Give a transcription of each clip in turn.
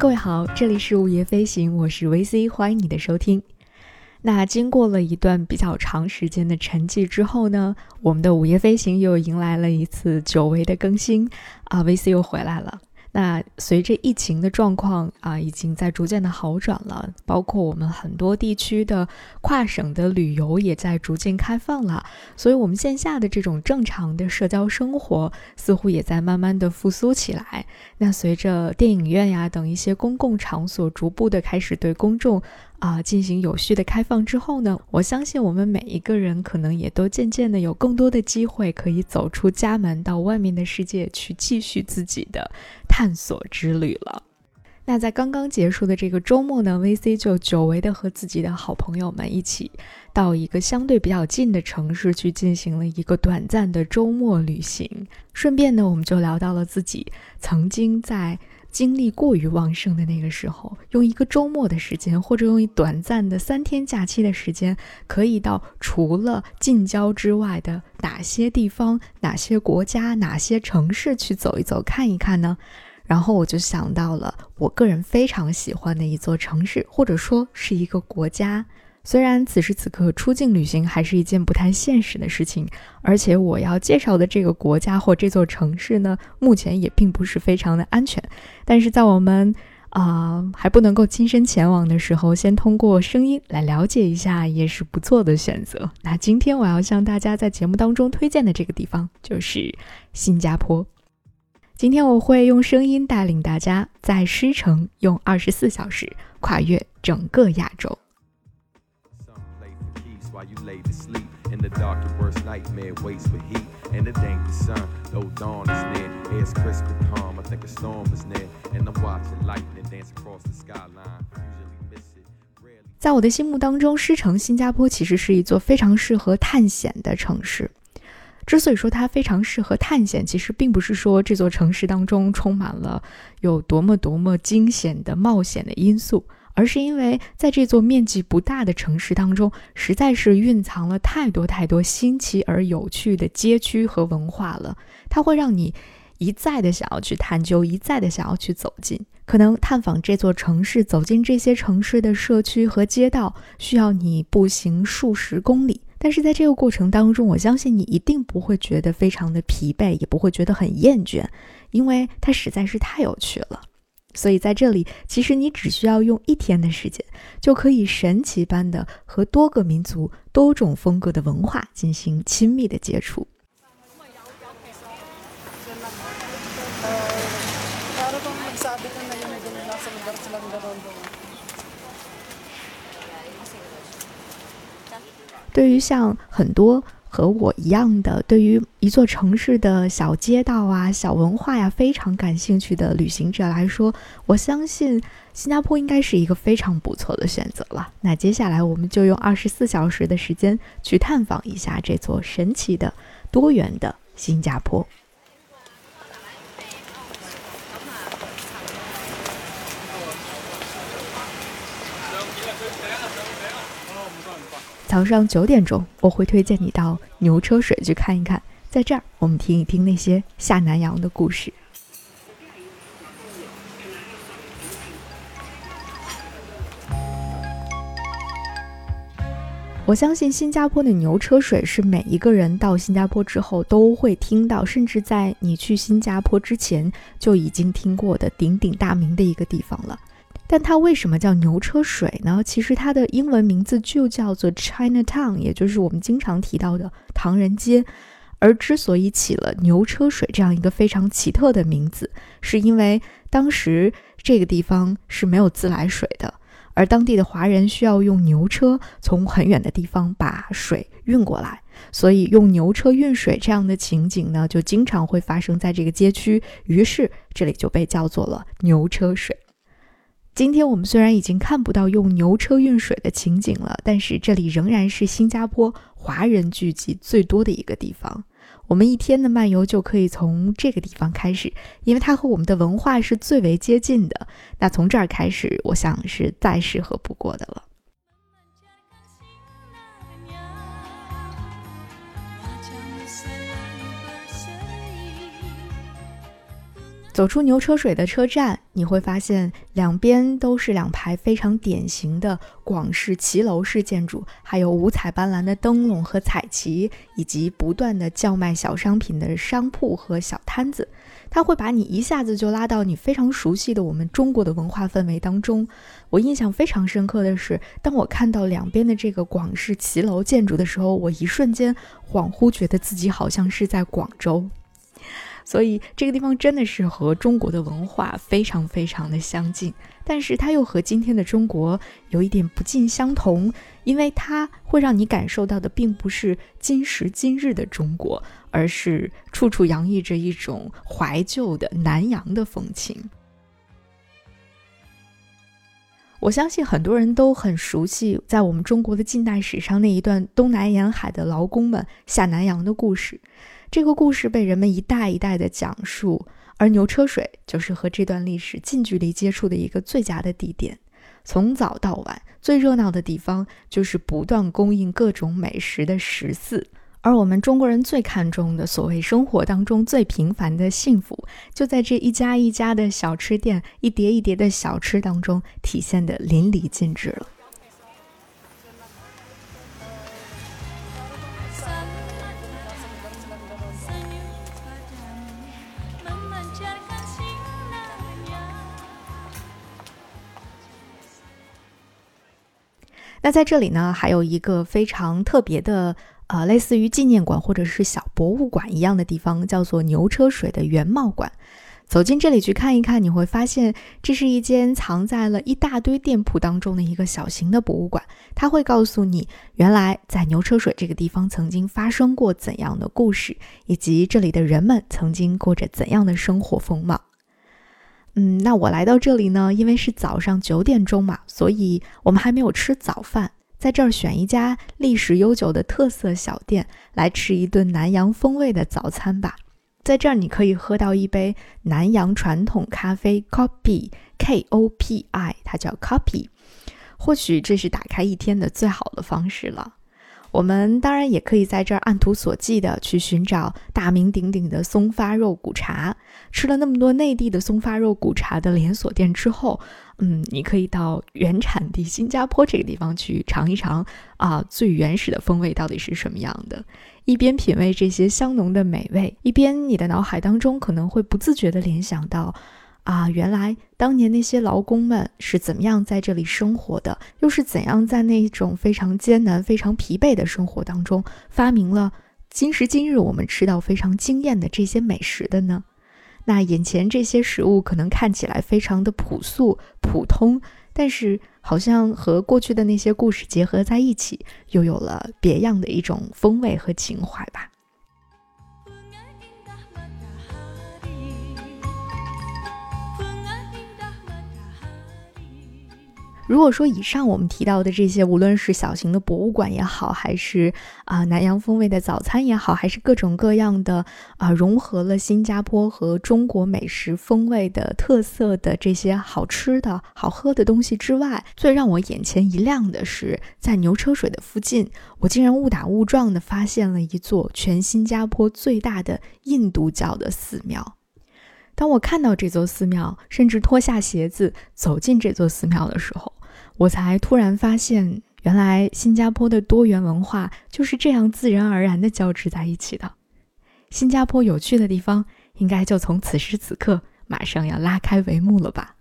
各位好，这里是午夜飞行，我是 VC，欢迎你的收听。那经过了一段比较长时间的沉寂之后呢，我们的午夜飞行又迎来了一次久违的更新啊，VC 又回来了。那随着疫情的状况啊，已经在逐渐的好转了，包括我们很多地区的跨省的旅游也在逐渐开放了，所以我们线下的这种正常的社交生活似乎也在慢慢的复苏起来。那随着电影院呀等一些公共场所逐步的开始对公众。啊，进行有序的开放之后呢，我相信我们每一个人可能也都渐渐的有更多的机会可以走出家门，到外面的世界去继续自己的探索之旅了。那在刚刚结束的这个周末呢，VC 就久违的和自己的好朋友们一起到一个相对比较近的城市去进行了一个短暂的周末旅行，顺便呢，我们就聊到了自己曾经在。精力过于旺盛的那个时候，用一个周末的时间，或者用一短暂的三天假期的时间，可以到除了近郊之外的哪些地方、哪些国家、哪些城市去走一走、看一看呢？然后我就想到了我个人非常喜欢的一座城市，或者说是一个国家。虽然此时此刻出境旅行还是一件不太现实的事情，而且我要介绍的这个国家或这座城市呢，目前也并不是非常的安全。但是在我们啊还不能够亲身前往的时候，先通过声音来了解一下也是不错的选择。那今天我要向大家在节目当中推荐的这个地方就是新加坡。今天我会用声音带领大家在狮城用二十四小时跨越整个亚洲。在我的心目当中，狮城新加坡其实是一座非常适合探险的城市。之所以说它非常适合探险，其实并不是说这座城市当中充满了有多么多么惊险的冒险的因素。而是因为在这座面积不大的城市当中，实在是蕴藏了太多太多新奇而有趣的街区和文化了。它会让你一再的想要去探究，一再的想要去走进。可能探访这座城市，走进这些城市的社区和街道，需要你步行数十公里。但是在这个过程当中，我相信你一定不会觉得非常的疲惫，也不会觉得很厌倦，因为它实在是太有趣了。所以在这里，其实你只需要用一天的时间，就可以神奇般的和多个民族、多种风格的文化进行亲密的接触。对于像很多。和我一样的，对于一座城市的小街道啊、小文化呀非常感兴趣的旅行者来说，我相信新加坡应该是一个非常不错的选择了。那接下来我们就用二十四小时的时间去探访一下这座神奇的、多元的新加坡。早上九点钟，我会推荐你到牛车水去看一看，在这儿我们听一听那些下南洋的故事。我相信新加坡的牛车水是每一个人到新加坡之后都会听到，甚至在你去新加坡之前就已经听过的鼎鼎大名的一个地方了。但它为什么叫牛车水呢？其实它的英文名字就叫做 Chinatown，也就是我们经常提到的唐人街。而之所以起了牛车水这样一个非常奇特的名字，是因为当时这个地方是没有自来水的，而当地的华人需要用牛车从很远的地方把水运过来，所以用牛车运水这样的情景呢，就经常会发生在这个街区。于是这里就被叫做了牛车水。今天我们虽然已经看不到用牛车运水的情景了，但是这里仍然是新加坡华人聚集最多的一个地方。我们一天的漫游就可以从这个地方开始，因为它和我们的文化是最为接近的。那从这儿开始，我想是再适合不过的了。走出牛车水的车站，你会发现两边都是两排非常典型的广式骑楼式建筑，还有五彩斑斓的灯笼和彩旗，以及不断的叫卖小商品的商铺和小摊子。它会把你一下子就拉到你非常熟悉的我们中国的文化氛围当中。我印象非常深刻的是，当我看到两边的这个广式骑楼建筑的时候，我一瞬间恍惚觉得自己好像是在广州。所以这个地方真的是和中国的文化非常非常的相近，但是它又和今天的中国有一点不尽相同，因为它会让你感受到的并不是今时今日的中国，而是处处洋溢着一种怀旧的南洋的风情。我相信很多人都很熟悉，在我们中国的近代史上那一段东南沿海的劳工们下南洋的故事。这个故事被人们一代一代的讲述，而牛车水就是和这段历史近距离接触的一个最佳的地点。从早到晚，最热闹的地方就是不断供应各种美食的食肆。而我们中国人最看重的所谓生活当中最平凡的幸福，就在这一家一家的小吃店、一碟一碟的小吃当中体现的淋漓尽致了。那在这里呢，还有一个非常特别的，呃，类似于纪念馆或者是小博物馆一样的地方，叫做牛车水的原貌馆。走进这里去看一看，你会发现这是一间藏在了一大堆店铺当中的一个小型的博物馆。它会告诉你，原来在牛车水这个地方曾经发生过怎样的故事，以及这里的人们曾经过着怎样的生活风貌。嗯，那我来到这里呢，因为是早上九点钟嘛，所以我们还没有吃早饭，在这儿选一家历史悠久的特色小店来吃一顿南洋风味的早餐吧。在这儿你可以喝到一杯南洋传统咖啡，Copy K O P I，它叫 Copy 或许这是打开一天的最好的方式了。我们当然也可以在这儿按图索骥的去寻找大名鼎鼎的松发肉骨茶。吃了那么多内地的松发肉骨茶的连锁店之后，嗯，你可以到原产地新加坡这个地方去尝一尝啊，最原始的风味到底是什么样的。一边品味这些香浓的美味，一边你的脑海当中可能会不自觉地联想到。啊，原来当年那些劳工们是怎么样在这里生活的，又是怎样在那种非常艰难、非常疲惫的生活当中发明了今时今日我们吃到非常惊艳的这些美食的呢？那眼前这些食物可能看起来非常的朴素、普通，但是好像和过去的那些故事结合在一起，又有了别样的一种风味和情怀吧。如果说以上我们提到的这些，无论是小型的博物馆也好，还是啊南洋风味的早餐也好，还是各种各样的啊融合了新加坡和中国美食风味的特色的这些好吃的好喝的东西之外，最让我眼前一亮的是，在牛车水的附近，我竟然误打误撞的发现了一座全新加坡最大的印度教的寺庙。当我看到这座寺庙，甚至脱下鞋子走进这座寺庙的时候，我才突然发现，原来新加坡的多元文化就是这样自然而然地交织在一起的。新加坡有趣的地方，应该就从此时此刻马上要拉开帷幕了吧。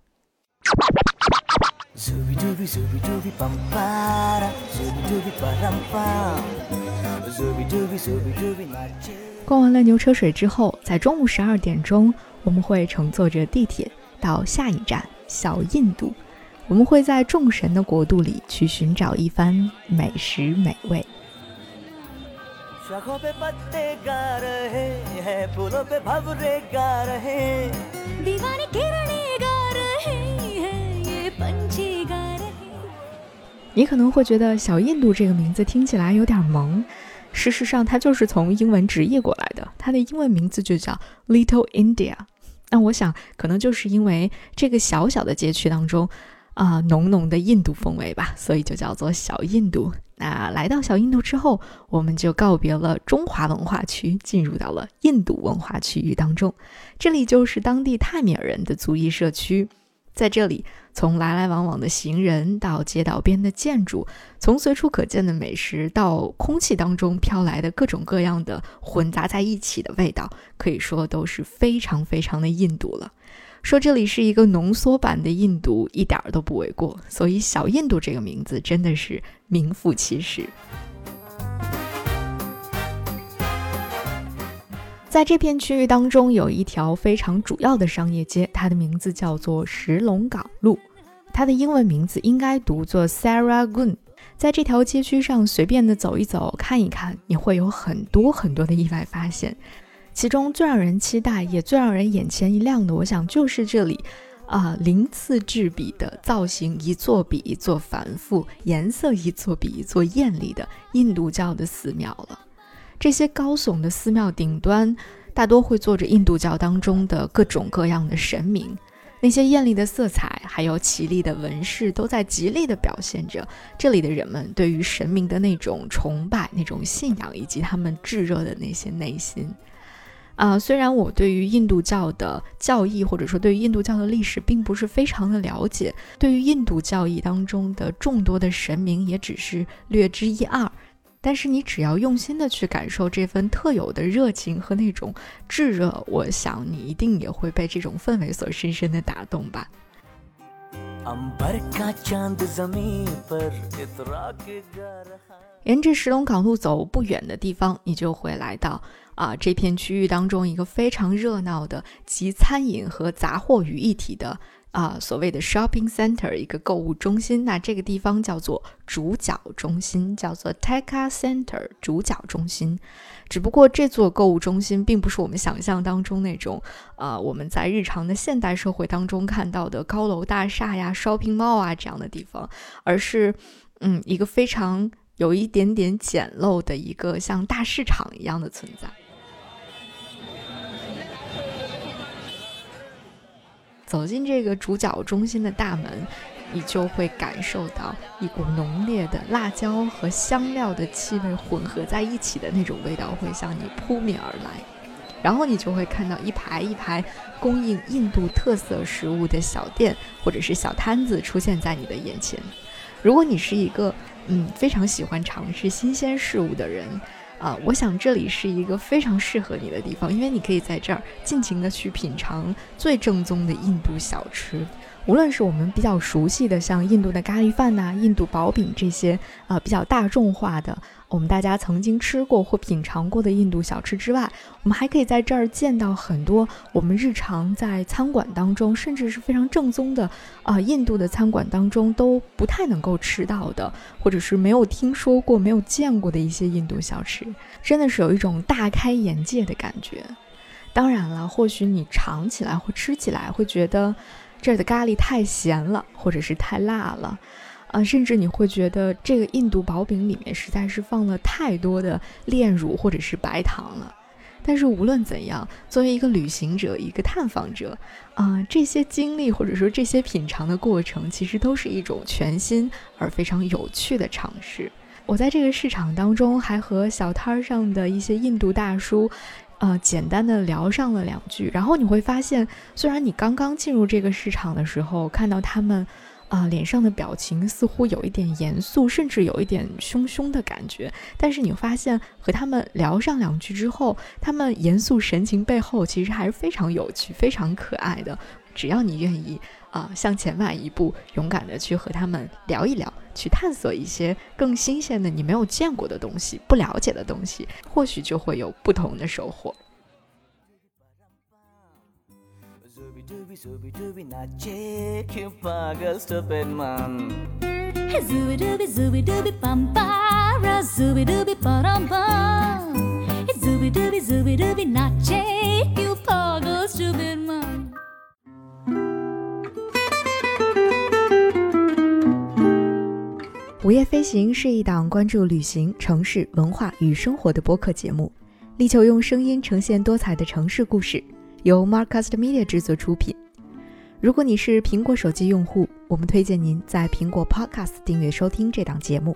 逛完了牛车水之后，在中午十二点钟，我们会乘坐着地铁到下一站小印度。我们会在众神的国度里去寻找一番美食美味。你可能会觉得“小印度”这个名字听起来有点萌，事实上它就是从英文直译过来的，它的英文名字就叫 Little India。那我想，可能就是因为这个小小的街区当中。啊浓浓的印度风味吧，所以就叫做小印度。那来到小印度之后，我们就告别了中华文化区，进入到了印度文化区域当中。这里就是当地泰米尔人的族裔社区。在这里，从来来往往的行人到街道边的建筑，从随处可见的美食到空气当中飘来的各种各样的混杂在一起的味道，可以说都是非常非常的印度了。说这里是一个浓缩版的印度，一点儿都不为过。所以“小印度”这个名字真的是名副其实。在这片区域当中，有一条非常主要的商业街，它的名字叫做石龙港路，它的英文名字应该读作 Sarah Gun。在这条街区上随便的走一走、看一看，你会有很多很多的意外发现。其中最让人期待，也最让人眼前一亮的，我想就是这里，啊，鳞次栉比的造型一座比一座繁复，颜色一座比一座艳丽的印度教的寺庙了。这些高耸的寺庙顶端，大多会坐着印度教当中的各种各样的神明，那些艳丽的色彩，还有绮丽的纹饰，都在极力的表现着这里的人们对于神明的那种崇拜、那种信仰，以及他们炙热的那些内心。啊，虽然我对于印度教的教义，或者说对于印度教的历史，并不是非常的了解，对于印度教义当中的众多的神明，也只是略知一二。但是你只要用心的去感受这份特有的热情和那种炙热，我想你一定也会被这种氛围所深深的打动吧。沿着石龙港路走不远的地方，你就会来到。啊，这片区域当中一个非常热闹的集餐饮和杂货于一体的啊，所谓的 shopping center，一个购物中心。那这个地方叫做主角中心，叫做 Teka Center，主角中心。只不过这座购物中心并不是我们想象当中那种啊，我们在日常的现代社会当中看到的高楼大厦呀、shopping mall 啊这样的地方，而是嗯，一个非常有一点点简陋的一个像大市场一样的存在。走进这个主角中心的大门，你就会感受到一股浓烈的辣椒和香料的气味混合在一起的那种味道会向你扑面而来，然后你就会看到一排一排供应印度特色食物的小店或者是小摊子出现在你的眼前。如果你是一个嗯非常喜欢尝试新鲜事物的人。啊，我想这里是一个非常适合你的地方，因为你可以在这儿尽情的去品尝最正宗的印度小吃。无论是我们比较熟悉的，像印度的咖喱饭呐、印度薄饼这些啊比较大众化的，我们大家曾经吃过或品尝过的印度小吃之外，我们还可以在这儿见到很多我们日常在餐馆当中，甚至是非常正宗的啊印度的餐馆当中都不太能够吃到的，或者是没有听说过、没有见过的一些印度小吃，真的是有一种大开眼界的感觉。当然了，或许你尝起来或吃起来会觉得。这儿的咖喱太咸了，或者是太辣了，啊，甚至你会觉得这个印度薄饼里面实在是放了太多的炼乳或者是白糖了。但是无论怎样，作为一个旅行者、一个探访者，啊，这些经历或者说这些品尝的过程，其实都是一种全新而非常有趣的尝试。我在这个市场当中还和小摊上的一些印度大叔。呃，简单的聊上了两句，然后你会发现，虽然你刚刚进入这个市场的时候，看到他们，啊，脸上的表情似乎有一点严肃，甚至有一点凶凶的感觉，但是你发现和他们聊上两句之后，他们严肃神情背后其实还是非常有趣、非常可爱的。只要你愿意啊，向前迈一步，勇敢的去和他们聊一聊，去探索一些更新鲜的、你没有见过的东西、不了解的东西，或许就会有不同的收获。午夜飞行是一档关注旅行、城市文化与生活的播客节目，力求用声音呈现多彩的城市故事，由 Marcast Media 制作出品。如果你是苹果手机用户，我们推荐您在苹果 Podcast 订阅收听这档节目。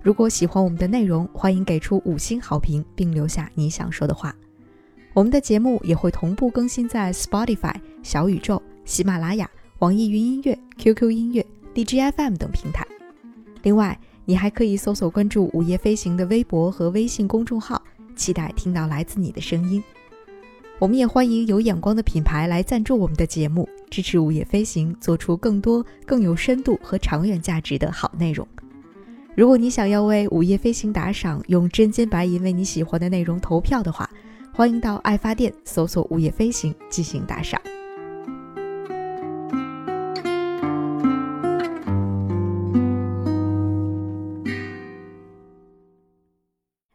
如果喜欢我们的内容，欢迎给出五星好评，并留下你想说的话。我们的节目也会同步更新在 Spotify、小宇宙、喜马拉雅、网易云音乐、QQ 音乐、DJFM 等平台。另外，你还可以搜索关注“午夜飞行”的微博和微信公众号，期待听到来自你的声音。我们也欢迎有眼光的品牌来赞助我们的节目，支持午夜飞行做出更多更有深度和长远价值的好内容。如果你想要为午夜飞行打赏，用真金白银为你喜欢的内容投票的话，欢迎到爱发电搜索“午夜飞行”进行打赏。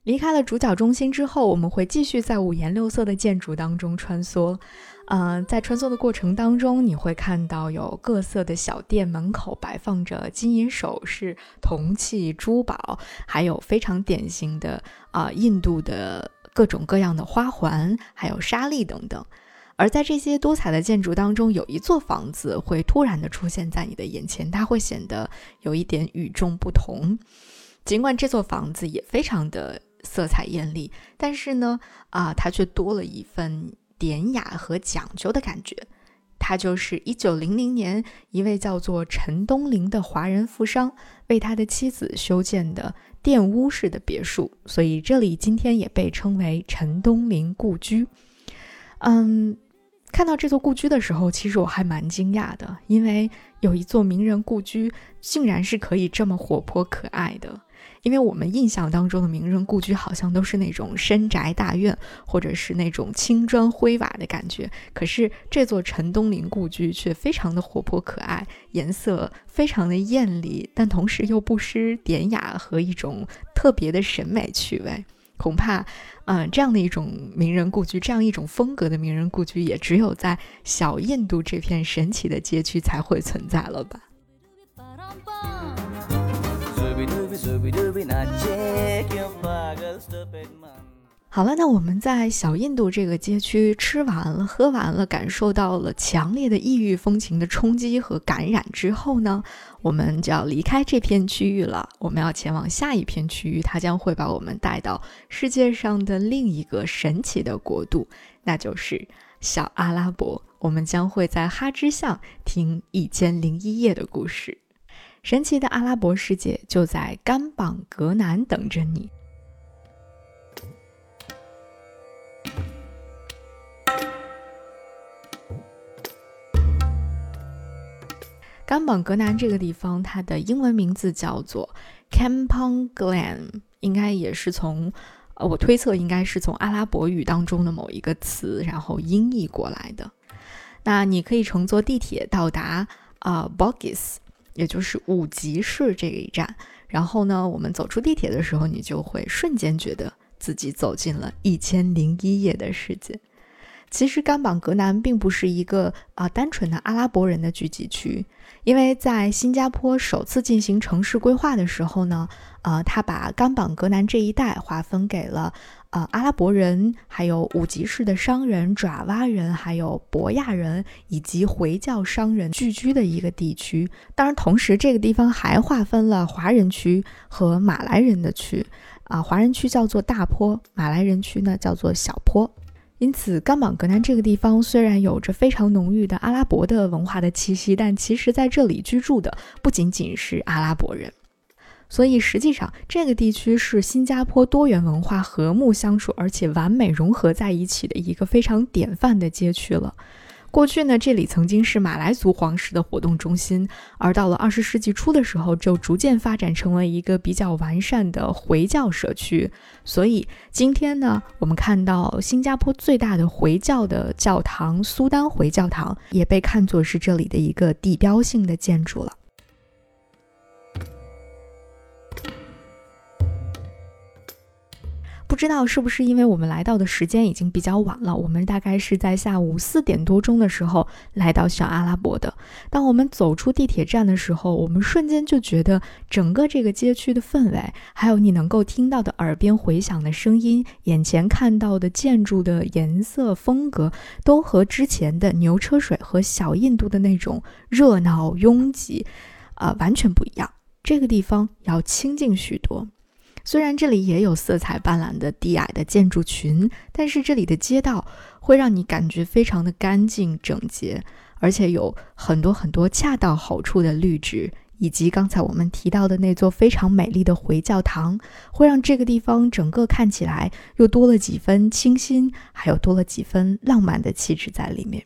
离开了主角中心之后，我们会继续在五颜六色的建筑当中穿梭。呃，在穿梭的过程当中，你会看到有各色的小店门口摆放着金银首饰、铜器、珠宝，还有非常典型的啊印度的各种各样的花环，还有沙粒等等。而在这些多彩的建筑当中，有一座房子会突然的出现在你的眼前，它会显得有一点与众不同。尽管这座房子也非常的。色彩艳丽，但是呢，啊，它却多了一份典雅和讲究的感觉。它就是一九零零年一位叫做陈东林的华人富商为他的妻子修建的玷屋式的别墅，所以这里今天也被称为陈东林故居。嗯，看到这座故居的时候，其实我还蛮惊讶的，因为有一座名人故居竟然是可以这么活泼可爱的。因为我们印象当中的名人故居好像都是那种深宅大院，或者是那种青砖灰瓦的感觉。可是这座陈东林故居却非常的活泼可爱，颜色非常的艳丽，但同时又不失典雅和一种特别的审美趣味。恐怕，嗯，这样的一种名人故居，这样一种风格的名人故居，也只有在小印度这片神奇的街区才会存在了吧。好了，那我们在小印度这个街区吃完了、喝完了，感受到了强烈的异域风情的冲击和感染之后呢，我们就要离开这片区域了。我们要前往下一片区域，它将会把我们带到世界上的另一个神奇的国度，那就是小阿拉伯。我们将会在哈芝巷听一千零一夜的故事。神奇的阿拉伯世界就在甘榜格南等着你。甘榜格南这个地方，它的英文名字叫做 Kampong Glam，应该也是从，呃，我推测应该是从阿拉伯语当中的某一个词，然后音译过来的。那你可以乘坐地铁到达啊 Bogis。也就是五级市这一站，然后呢，我们走出地铁的时候，你就会瞬间觉得自己走进了一千零一夜的世界。其实甘榜格南并不是一个啊单纯的阿拉伯人的聚集区，因为在新加坡首次进行城市规划的时候呢，呃，他把甘榜格南这一带划分给了。呃，阿拉伯人，还有五级市的商人、爪哇人，还有博亚人以及回教商人聚居的一个地区。当然，同时这个地方还划分了华人区和马来人的区。啊，华人区叫做大坡，马来人区呢叫做小坡。因此，甘榜格南这个地方虽然有着非常浓郁的阿拉伯的文化的气息，但其实在这里居住的不仅仅是阿拉伯人。所以，实际上，这个地区是新加坡多元文化和睦相处，而且完美融合在一起的一个非常典范的街区了。过去呢，这里曾经是马来族皇室的活动中心，而到了二十世纪初的时候，就逐渐发展成为一个比较完善的回教社区。所以，今天呢，我们看到新加坡最大的回教的教堂——苏丹回教堂，也被看作是这里的一个地标性的建筑了。不知道是不是因为我们来到的时间已经比较晚了，我们大概是在下午四点多钟的时候来到小阿拉伯的。当我们走出地铁站的时候，我们瞬间就觉得整个这个街区的氛围，还有你能够听到的耳边回响的声音，眼前看到的建筑的颜色风格，都和之前的牛车水和小印度的那种热闹拥挤，啊，完全不一样。这个地方要清静许多。虽然这里也有色彩斑斓的低矮的建筑群，但是这里的街道会让你感觉非常的干净整洁，而且有很多很多恰到好处的绿植，以及刚才我们提到的那座非常美丽的回教堂，会让这个地方整个看起来又多了几分清新，还有多了几分浪漫的气质在里面。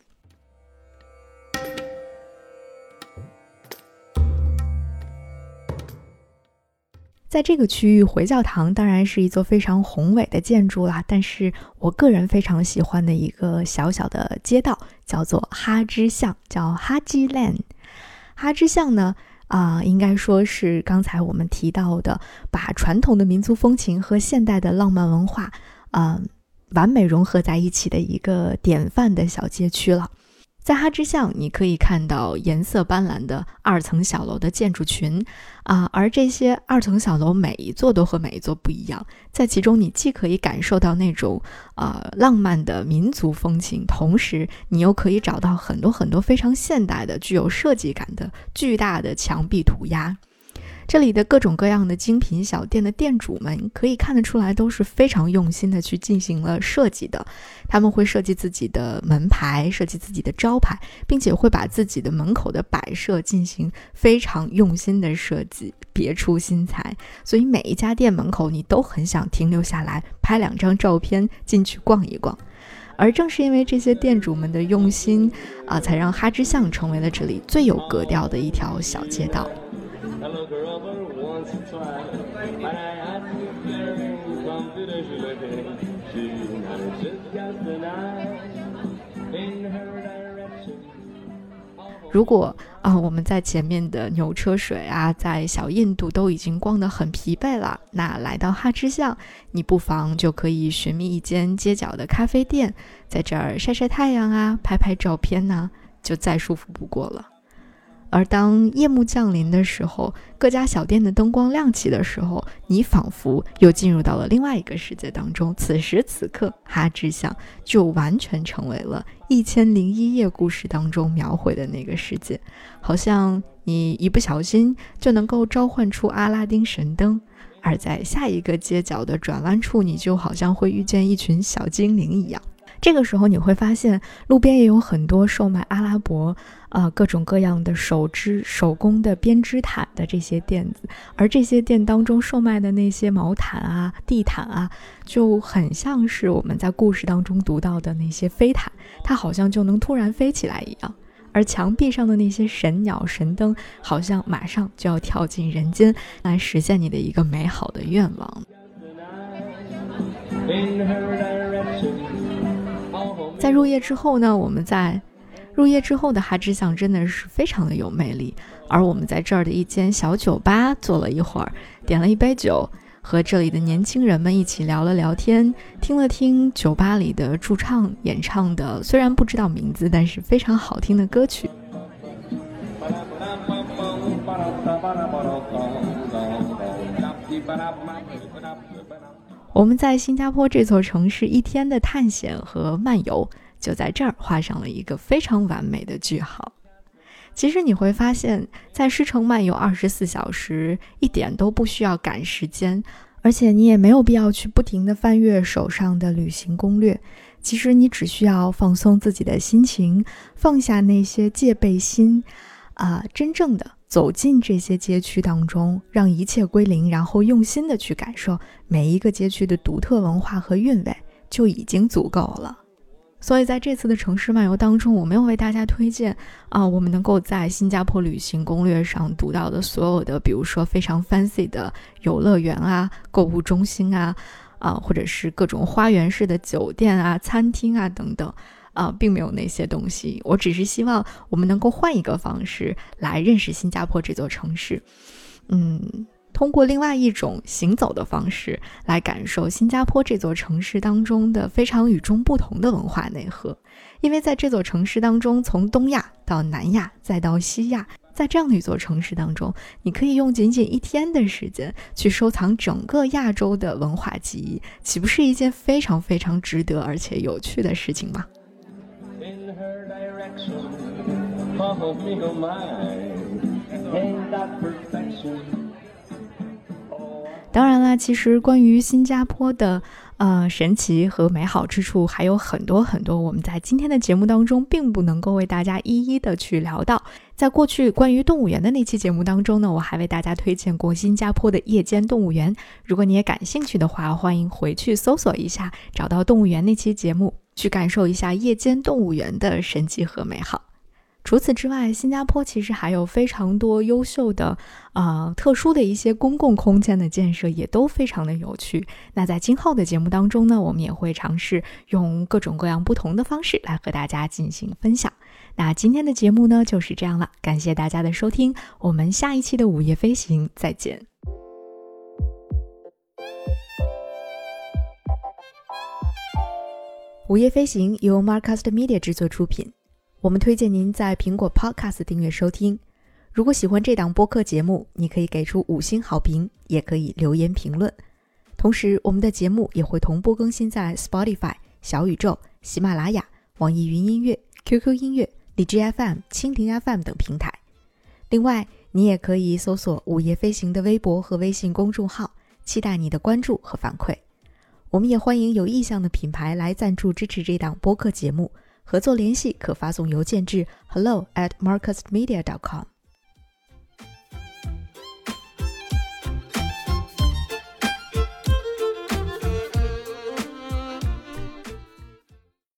在这个区域，回教堂当然是一座非常宏伟的建筑啦。但是我个人非常喜欢的一个小小的街道叫做哈之巷，叫哈基 Lane。哈之巷呢，啊，应该说是刚才我们提到的，把传统的民族风情和现代的浪漫文化，啊，完美融合在一起的一个典范的小街区了。在哈之巷，你可以看到颜色斑斓的二层小楼的建筑群，啊，而这些二层小楼每一座都和每一座不一样。在其中，你既可以感受到那种啊浪漫的民族风情，同时你又可以找到很多很多非常现代的、具有设计感的巨大的墙壁涂鸦。这里的各种各样的精品小店的店主们，可以看得出来都是非常用心的去进行了设计的。他们会设计自己的门牌，设计自己的招牌，并且会把自己的门口的摆设进行非常用心的设计，别出心裁。所以每一家店门口，你都很想停留下来拍两张照片，进去逛一逛。而正是因为这些店主们的用心啊，才让哈之巷成为了这里最有格调的一条小街道。如果啊，我们在前面的牛车水啊，在小印度都已经逛得很疲惫了，那来到哈芝巷，你不妨就可以寻觅一间街角的咖啡店，在这儿晒晒太阳啊，拍拍照片呢，就再舒服不过了。而当夜幕降临的时候，各家小店的灯光亮起的时候，你仿佛又进入到了另外一个世界当中。此时此刻，哈之巷就完全成为了《一千零一夜》故事当中描绘的那个世界，好像你一不小心就能够召唤出阿拉丁神灯，而在下一个街角的转弯处，你就好像会遇见一群小精灵一样。这个时候你会发现，路边也有很多售卖阿拉伯啊各种各样的手织手工的编织毯的这些店子，而这些店当中售卖的那些毛毯啊、地毯啊，就很像是我们在故事当中读到的那些飞毯，它好像就能突然飞起来一样。而墙壁上的那些神鸟、神灯，好像马上就要跳进人间来实现你的一个美好的愿望。在入夜之后呢，我们在入夜之后的哈芝巷真的是非常的有魅力。而我们在这儿的一间小酒吧坐了一会儿，点了一杯酒，和这里的年轻人们一起聊了聊天，听了听酒吧里的驻唱演唱的，虽然不知道名字，但是非常好听的歌曲。我们在新加坡这座城市一天的探险和漫游，就在这儿画上了一个非常完美的句号。其实你会发现，在狮城漫游二十四小时，一点都不需要赶时间，而且你也没有必要去不停的翻阅手上的旅行攻略。其实你只需要放松自己的心情，放下那些戒备心，啊，真正的。走进这些街区当中，让一切归零，然后用心的去感受每一个街区的独特文化和韵味，就已经足够了。所以在这次的城市漫游当中，我没有为大家推荐啊，我们能够在新加坡旅行攻略上读到的所有的，比如说非常 fancy 的游乐园啊、购物中心啊，啊，或者是各种花园式的酒店啊、餐厅啊等等。啊，并没有那些东西。我只是希望我们能够换一个方式来认识新加坡这座城市。嗯。通过另外一种行走的方式来感受新加坡这座城市当中的非常与众不同的文化内核。因为在这座城市当中，从东亚到南亚再到西亚，在这样的一座城市当中，你可以用仅仅一天的时间去收藏整个亚洲的文化记忆，岂不是一件非常非常值得而且有趣的事情吗？当然啦，其实关于新加坡的呃神奇和美好之处还有很多很多，我们在今天的节目当中并不能够为大家一一的去聊到。在过去关于动物园的那期节目当中呢，我还为大家推荐过新加坡的夜间动物园。如果你也感兴趣的话，欢迎回去搜索一下，找到动物园那期节目，去感受一下夜间动物园的神奇和美好。除此之外，新加坡其实还有非常多优秀的、呃特殊的一些公共空间的建设，也都非常的有趣。那在今后的节目当中呢，我们也会尝试用各种各样不同的方式来和大家进行分享。那今天的节目呢就是这样了，感谢大家的收听，我们下一期的午夜飞行再见。午夜飞行由 Marcast Media 制作出品。我们推荐您在苹果 Podcast 订阅收听。如果喜欢这档播客节目，你可以给出五星好评，也可以留言评论。同时，我们的节目也会同步更新在 Spotify、小宇宙、喜马拉雅、网易云音乐、QQ 音乐、荔枝 FM、蜻蜓 FM 等平台。另外，你也可以搜索“午夜飞行”的微博和微信公众号，期待你的关注和反馈。我们也欢迎有意向的品牌来赞助支持这档播客节目。合作联系可发送邮件至 hello at Marcus Media dot com。